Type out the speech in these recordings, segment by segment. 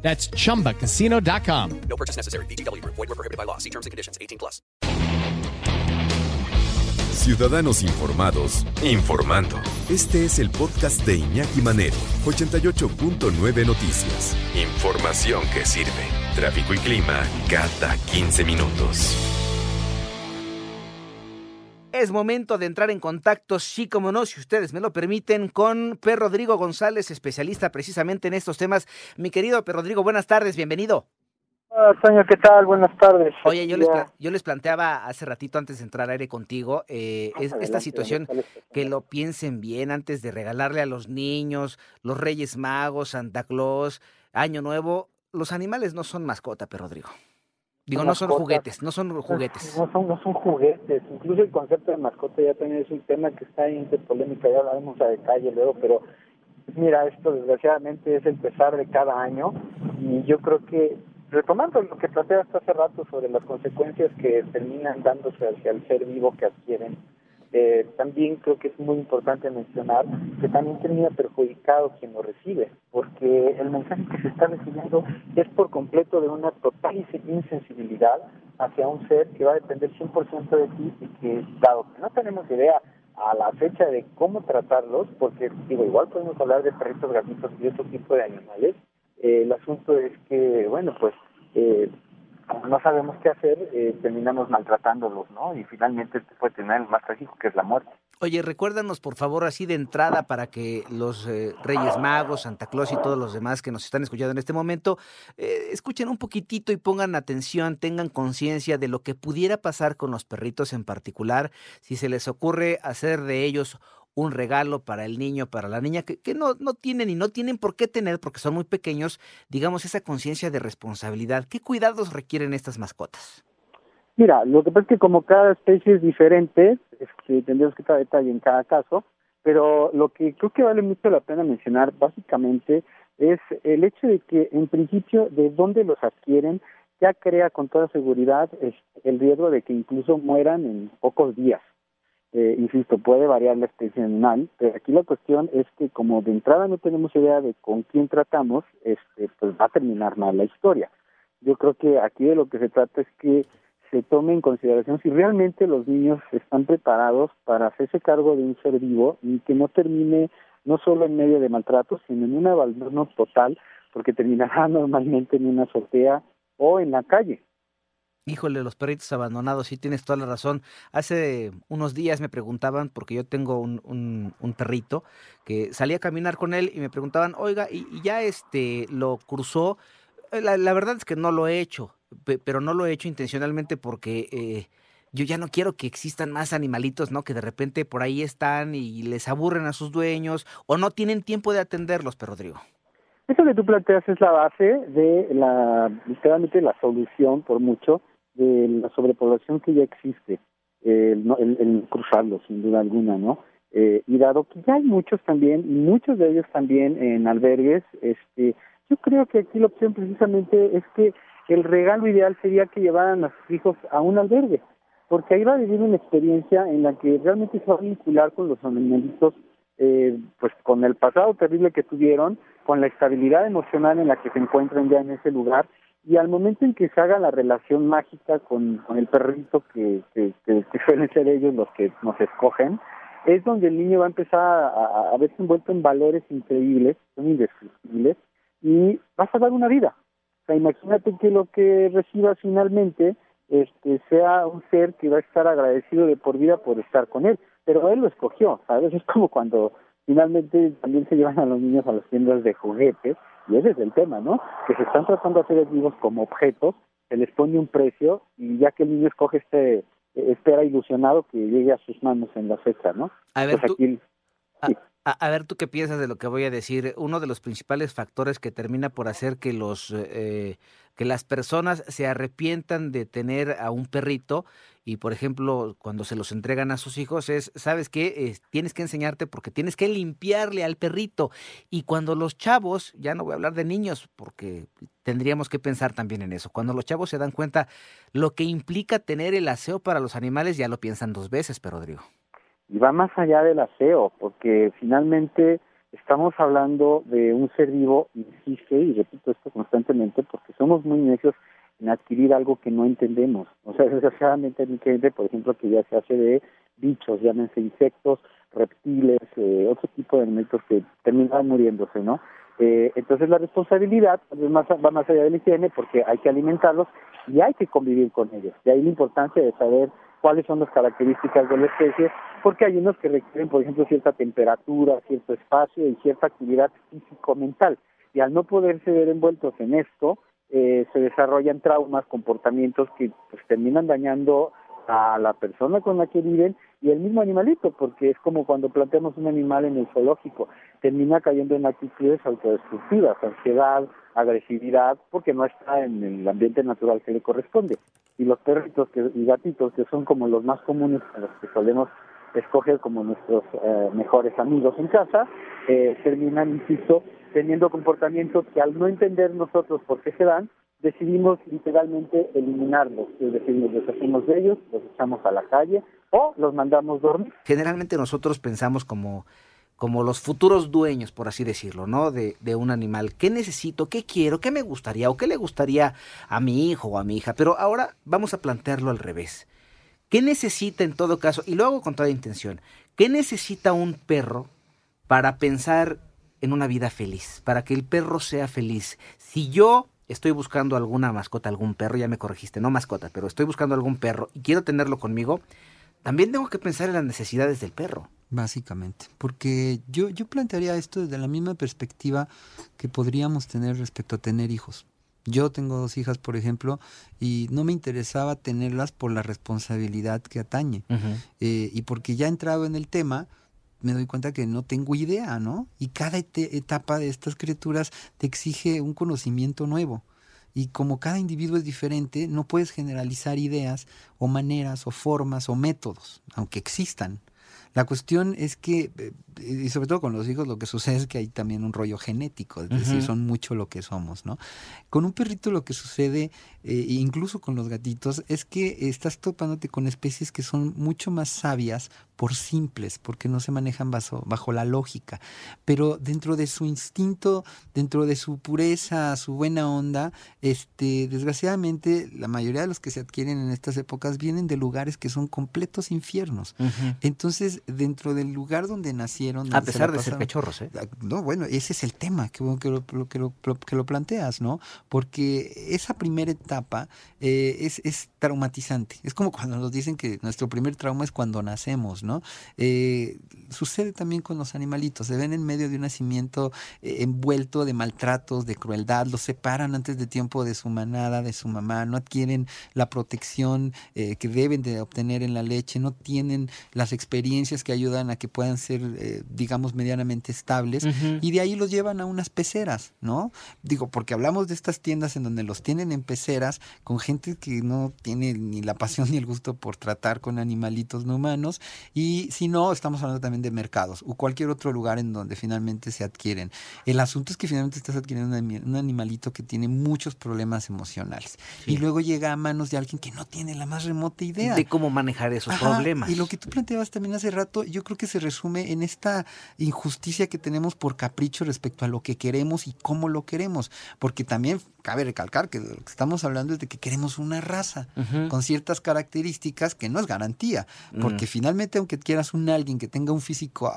That's chumbacasino.com. No purchase necessary. BGW. Void were prohibited by law. See terms and conditions. 18 plus. Ciudadanos informados, informando. Este es el podcast de Iñaki Manero, 88.9 Noticias. Información que sirve. Tráfico y clima cada 15 minutos. Es momento de entrar en contacto, sí como no, si ustedes me lo permiten, con P. Rodrigo González, especialista precisamente en estos temas. Mi querido P. Rodrigo, buenas tardes, bienvenido. Hola, Toño, ¿qué tal? Buenas tardes. Oye, yo les, yo planteaba hace ratito antes de entrar al aire contigo, eh, es- esta situación ¿cuál es tu que lo piensen bien antes de regalarle a los niños, los Reyes Magos, Santa Claus, Año Nuevo. Los animales no son mascota, P. Rodrigo. Digo, no son juguetes, no son juguetes. No son, no son juguetes. Incluso el concepto de mascota ya también es un tema que está ahí de polémica, ya hablaremos a detalle luego, pero mira, esto desgraciadamente es el pesar de cada año y yo creo que, retomando lo que planteaste hace rato sobre las consecuencias que terminan dándose hacia el ser vivo que adquieren, eh, también creo que es muy importante mencionar que también termina perjudicado quien lo recibe, porque el mensaje que se está recibiendo es por completo de una total inse- insensibilidad hacia un ser que va a depender 100% de ti y que, dado que no tenemos idea a la fecha de cómo tratarlos, porque digo, igual podemos hablar de perritos, gatitos y otro tipo de animales, eh, el asunto es que, bueno, pues eh, como no sabemos qué hacer, eh, terminamos maltratándolos, ¿no? Y finalmente puede tener el más trágico que es la muerte. Oye, recuérdanos por favor así de entrada para que los eh, Reyes Magos, Santa Claus y todos los demás que nos están escuchando en este momento eh, escuchen un poquitito y pongan atención, tengan conciencia de lo que pudiera pasar con los perritos en particular, si se les ocurre hacer de ellos un regalo para el niño, para la niña, que, que no, no tienen y no tienen por qué tener porque son muy pequeños, digamos, esa conciencia de responsabilidad. ¿Qué cuidados requieren estas mascotas? Mira, lo que pasa es que como cada especie es diferente, este, tendríamos que entrar a detalle en cada caso, pero lo que creo que vale mucho la pena mencionar básicamente es el hecho de que en principio de dónde los adquieren ya crea con toda seguridad este, el riesgo de que incluso mueran en pocos días. Eh, insisto, puede variar la especie animal, pero aquí la cuestión es que como de entrada no tenemos idea de con quién tratamos, este, pues va a terminar mal la historia. Yo creo que aquí de lo que se trata es que se tome en consideración si realmente los niños están preparados para hacerse cargo de un ser vivo y que no termine no solo en medio de maltrato, sino en un abandono total, porque terminará normalmente en una azotea o en la calle. Híjole, los perritos abandonados, sí tienes toda la razón. Hace unos días me preguntaban, porque yo tengo un, un, un perrito, que salí a caminar con él y me preguntaban, oiga, ¿y, ya este lo cruzó? Eh, La, la verdad es que no lo he hecho, pe- pero no lo he hecho intencionalmente porque eh, yo ya no quiero que existan más animalitos, ¿no? Que de repente por ahí están y les aburren a sus dueños o no tienen tiempo de atenderlos, pero Rodrigo. Eso que tú planteas es la base de la, literalmente la solución, por mucho, de la sobrepoblación que ya existe, el, el- el cruzarlo, sin duda alguna, ¿no? Eh, y dado que ya hay muchos también, muchos de ellos también en albergues, este, yo creo que aquí la opción precisamente es que el regalo ideal sería que llevaran a sus hijos a un albergue, porque ahí va a vivir una experiencia en la que realmente se va a vincular con los animalitos, eh, pues con el pasado terrible que tuvieron, con la estabilidad emocional en la que se encuentran ya en ese lugar, y al momento en que se haga la relación mágica con, el perrito que, que, que, suelen ser ellos los que nos escogen, es donde el niño va a empezar a, a, verse envuelto en valores increíbles, son indescriptibles, y va a salvar una vida. O sea, imagínate que lo que reciba finalmente este, sea un ser que va a estar agradecido de por vida por estar con él, pero él lo escogió, ¿sabes? Es como cuando finalmente también se llevan a los niños a las tiendas de juguetes, y ese es el tema, ¿no? Que se están tratando a seres vivos como objetos, se les pone un precio, y ya que el niño escoge este, espera ilusionado que llegue a sus manos en la fecha, ¿no? A ver, Pues tú, aquí, a, sí. A, ver, ¿tú qué piensas de lo que voy a decir? Uno de los principales factores que termina por hacer que los eh, que las personas se arrepientan de tener a un perrito y, por ejemplo, cuando se los entregan a sus hijos es, ¿sabes qué? Tienes que enseñarte porque tienes que limpiarle al perrito. Y cuando los chavos, ya no voy a hablar de niños porque tendríamos que pensar también en eso, cuando los chavos se dan cuenta lo que implica tener el aseo para los animales, ya lo piensan dos veces, pero Rodrigo. Y va más allá del aseo, porque finalmente estamos hablando de un ser vivo, insiste, y repito esto constantemente, porque somos muy necios en adquirir algo que no entendemos. O sea, desgraciadamente hay gente, por ejemplo, que ya se hace de bichos, llámense insectos, reptiles, eh, otro tipo de elementos que terminan muriéndose, ¿no? Eh, entonces la responsabilidad va más allá de la higiene porque hay que alimentarlos y hay que convivir con ellos. De ahí la importancia de saber cuáles son las características de la especie, porque hay unos que requieren, por ejemplo, cierta temperatura, cierto espacio y cierta actividad físico-mental. Y al no poderse ver envueltos en esto, eh, se desarrollan traumas, comportamientos que pues, terminan dañando a la persona con la que viven y el mismo animalito, porque es como cuando planteamos un animal en el zoológico, termina cayendo en actitudes autodestructivas, ansiedad, agresividad, porque no está en el ambiente natural que le corresponde. Y los perritos que, y gatitos, que son como los más comunes a los que solemos escoger como nuestros eh, mejores amigos en casa, eh, terminan, insisto, teniendo comportamientos que al no entender nosotros por qué se dan, decidimos literalmente eliminarlos, es decir, nos deshacemos de ellos, los echamos a la calle o los mandamos dormir. Generalmente nosotros pensamos como, como los futuros dueños, por así decirlo, ¿no? De, de un animal. ¿Qué necesito? ¿Qué quiero? ¿Qué me gustaría? ¿O qué le gustaría a mi hijo o a mi hija? Pero ahora vamos a plantearlo al revés. ¿Qué necesita en todo caso? Y lo hago con toda intención. ¿Qué necesita un perro para pensar en una vida feliz? Para que el perro sea feliz. Si yo estoy buscando alguna mascota, algún perro, ya me corregiste, no mascota, pero estoy buscando algún perro y quiero tenerlo conmigo, también tengo que pensar en las necesidades del perro. Básicamente, porque yo, yo plantearía esto desde la misma perspectiva que podríamos tener respecto a tener hijos. Yo tengo dos hijas, por ejemplo, y no me interesaba tenerlas por la responsabilidad que atañe. Uh -huh. eh, y porque ya he entrado en el tema, me doy cuenta que no tengo idea, ¿no? Y cada etapa de estas criaturas te exige un conocimiento nuevo. Y como cada individuo es diferente, no puedes generalizar ideas o maneras o formas o métodos, aunque existan. La cuestión es que, y sobre todo con los hijos, lo que sucede es que hay también un rollo genético, es decir, uh -huh. son mucho lo que somos, ¿no? Con un perrito lo que sucede, eh, incluso con los gatitos, es que estás topándote con especies que son mucho más sabias por simples, porque no se manejan bajo, bajo la lógica, pero dentro de su instinto, dentro de su pureza, su buena onda, este, desgraciadamente la mayoría de los que se adquieren en estas épocas vienen de lugares que son completos infiernos. Uh -huh. Entonces, dentro del lugar donde nacieron... A pesar de ser cachorros, ¿eh? No, bueno, ese es el tema, que, que, lo, que, lo, que lo planteas, ¿no? Porque esa primera etapa eh, es, es traumatizante. Es como cuando nos dicen que nuestro primer trauma es cuando nacemos, ¿no? Eh, sucede también con los animalitos, se ven en medio de un nacimiento eh, envuelto de maltratos, de crueldad, los separan antes de tiempo de su manada, de su mamá, no adquieren la protección eh, que deben de obtener en la leche, no tienen las experiencias que ayudan a que puedan ser, eh, digamos, medianamente estables, uh -huh. y de ahí los llevan a unas peceras, ¿no? Digo, porque hablamos de estas tiendas en donde los tienen en peceras con gente que no tiene ni la pasión ni el gusto por tratar con animalitos no humanos, y si no, estamos hablando también de mercados o cualquier otro lugar en donde finalmente se adquieren. El asunto es que finalmente estás adquiriendo un animalito que tiene muchos problemas emocionales sí. y luego llega a manos de alguien que no tiene la más remota idea de cómo manejar esos Ajá, problemas. Y lo que tú planteabas también hace rato, yo creo que se resume en esta injusticia que tenemos por capricho respecto a lo que queremos y cómo lo queremos, porque también cabe recalcar que lo que estamos hablando es de que queremos una raza uh -huh. con ciertas características que no es garantía, porque uh -huh. finalmente aunque quieras un alguien que tenga un físico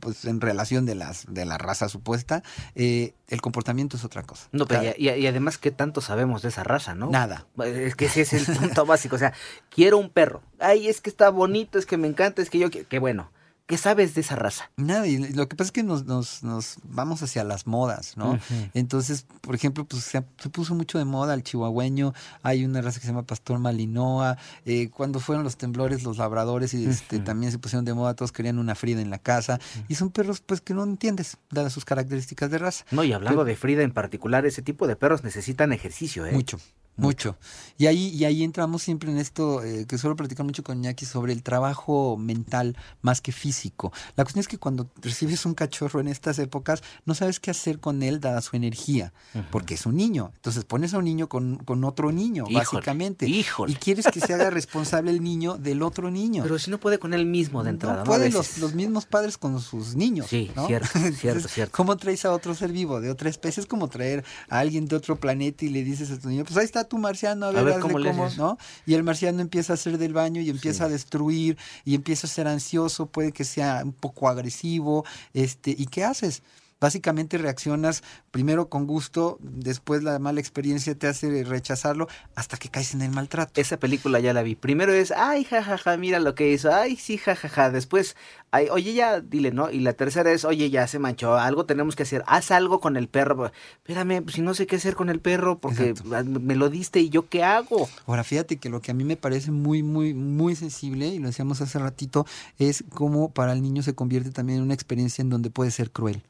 pues en relación de las de la raza supuesta, eh, el comportamiento es otra cosa. No, pero y, y, además qué tanto sabemos de esa raza, ¿no? Nada. Es que ese es el punto básico, o sea, quiero un perro. Ay, es que está bonito, es que me encanta, es que yo qué bueno. ¿Qué sabes de esa raza? Nada, y lo que pasa es que nos, nos, nos vamos hacia las modas, ¿no? Entonces, por ejemplo, pues se, se puso mucho de moda el chihuahueño, hay una raza que se llama Pastor Malinoa, eh, cuando fueron los temblores, los labradores, y este, también se pusieron de moda, todos querían una Frida en la casa, y son perros pues que no entiendes, dadas sus características de raza. No, y hablando de Frida en particular, ese tipo de perros necesitan ejercicio, ¿eh? Mucho, mucho. Y ahí, y ahí entramos siempre en esto eh, que suelo platicar mucho con Iñaki sobre el trabajo mental más que físico. La cuestión es que cuando recibes un cachorro en estas épocas, no sabes qué hacer con él dada su energía, porque es un niño. Entonces pones a un niño con, con otro niño, Híjole, básicamente. híjole. Y quieres que se haga responsable el niño del otro niño. Pero si no puede con él mismo de entrada, no pueden los, los mismos padres con sus niños. Sí, ¿no? cierto, cierto, cierto. ¿Cómo traes a otro ser vivo de otra especie? Es como traer a alguien de otro planeta y le dices a tu niño, pues ahí está tu marciano, a ver, ver, hazle ¿cómo cómo"? ¿no? Y el marciano empieza a hacer del baño y empieza a destruir y empieza a ser ansioso, puede que sea un poco agresivo, este, ¿y qué haces? Básicamente reaccionas primero con gusto, después la mala experiencia te hace rechazarlo hasta que caes en el maltrato. Esa película ya la vi. Primero es, ay, jajaja, mira lo que hizo. Ay, sí, jajaja. Después, ay, oye, ya, dile, ¿no? Y la tercera es, oye, ya se manchó. Algo tenemos que hacer. Haz algo con el perro. Espérame, si no sé qué hacer con el perro porque Exacto. me lo diste y yo qué hago. Ahora, fíjate que lo que a mí me parece muy, muy, muy sensible, y lo decíamos hace ratito, es cómo para el niño se convierte también en una experiencia en donde puede ser cruel,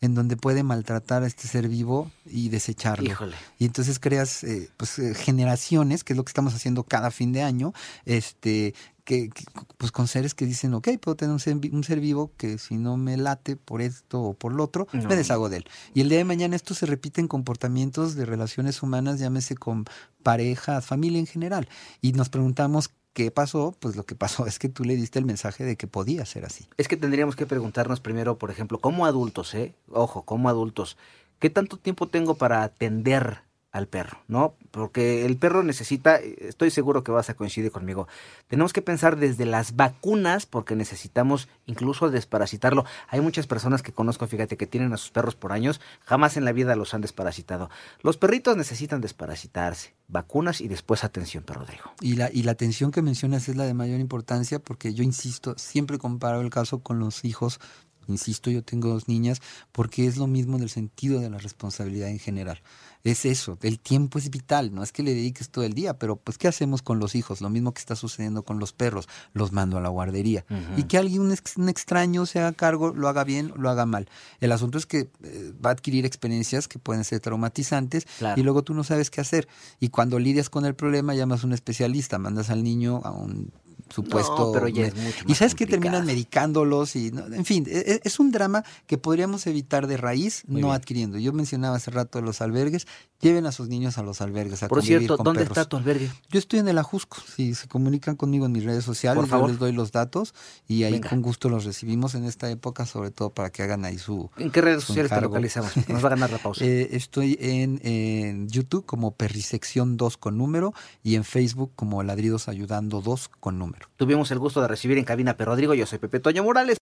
en donde puede maltratar a este ser vivo y desecharlo. Híjole. Y entonces creas eh, pues, eh, generaciones, que es lo que estamos haciendo cada fin de año, este, que, que, pues con seres que dicen, ok, puedo tener un ser, un ser vivo que si no me late por esto o por lo otro, No. me deshago de él. Y el día de mañana esto se repite en comportamientos de relaciones humanas, llámese con parejas, familia en general. Y nos preguntamos qué pasó, pues lo que pasó es que tú le diste el mensaje de que podía ser así. Es que tendríamos que preguntarnos primero, por ejemplo, como adultos, ¿eh? Ojo, como adultos, ¿qué tanto tiempo tengo para atender al perro, ¿no? Porque el perro necesita, estoy seguro que vas a coincidir conmigo, tenemos que pensar desde las vacunas porque necesitamos incluso desparasitarlo. Hay muchas personas que conozco, fíjate, que tienen a sus perros por años, jamás en la vida los han desparasitado. Los perritos necesitan desparasitarse, vacunas y después atención, perro Rodrigo. Y la, y la atención que mencionas es la de mayor importancia porque yo insisto, siempre comparo el caso con los hijos, insisto, yo tengo dos niñas, porque es lo mismo en el sentido de la responsabilidad en general. Es eso, el tiempo es vital, no es que le dediques todo el día, pero pues ¿qué hacemos con los hijos? Lo mismo que está sucediendo con los perros, los mando a la guardería. Y que alguien, un, ex- un extraño se haga cargo, lo haga bien, lo haga mal. El asunto es que eh, va a adquirir experiencias que pueden ser traumatizantes Claro. y luego tú no sabes qué hacer. Y cuando lidias con el problema, llamas a un especialista, mandas al niño a un supuesto... No, pero ya es mucho y sabes que terminan medicándolos y... no, en fin, e- e- es un drama que podríamos evitar de raíz Muy no bien. adquiriendo. Yo mencionaba hace rato los albergues. Lleven a sus niños a los albergues a Por cierto, con ¿dónde perros. está tu albergue? Yo estoy en el Ajusco. Si se comunican conmigo en mis redes sociales, Por yo les doy los datos y ahí Venga. con gusto los recibimos en esta época, sobre todo para que hagan ahí su... ¿En qué redes sociales te localizamos? Nos va a ganar la pausa. Eh, estoy en, en YouTube como Perrisección 2 con número y en Facebook como Ladridos Ayudando 2 con número. Tuvimos el gusto de recibir en cabina a Rodrigo. Yo soy Pepe Toño Morales.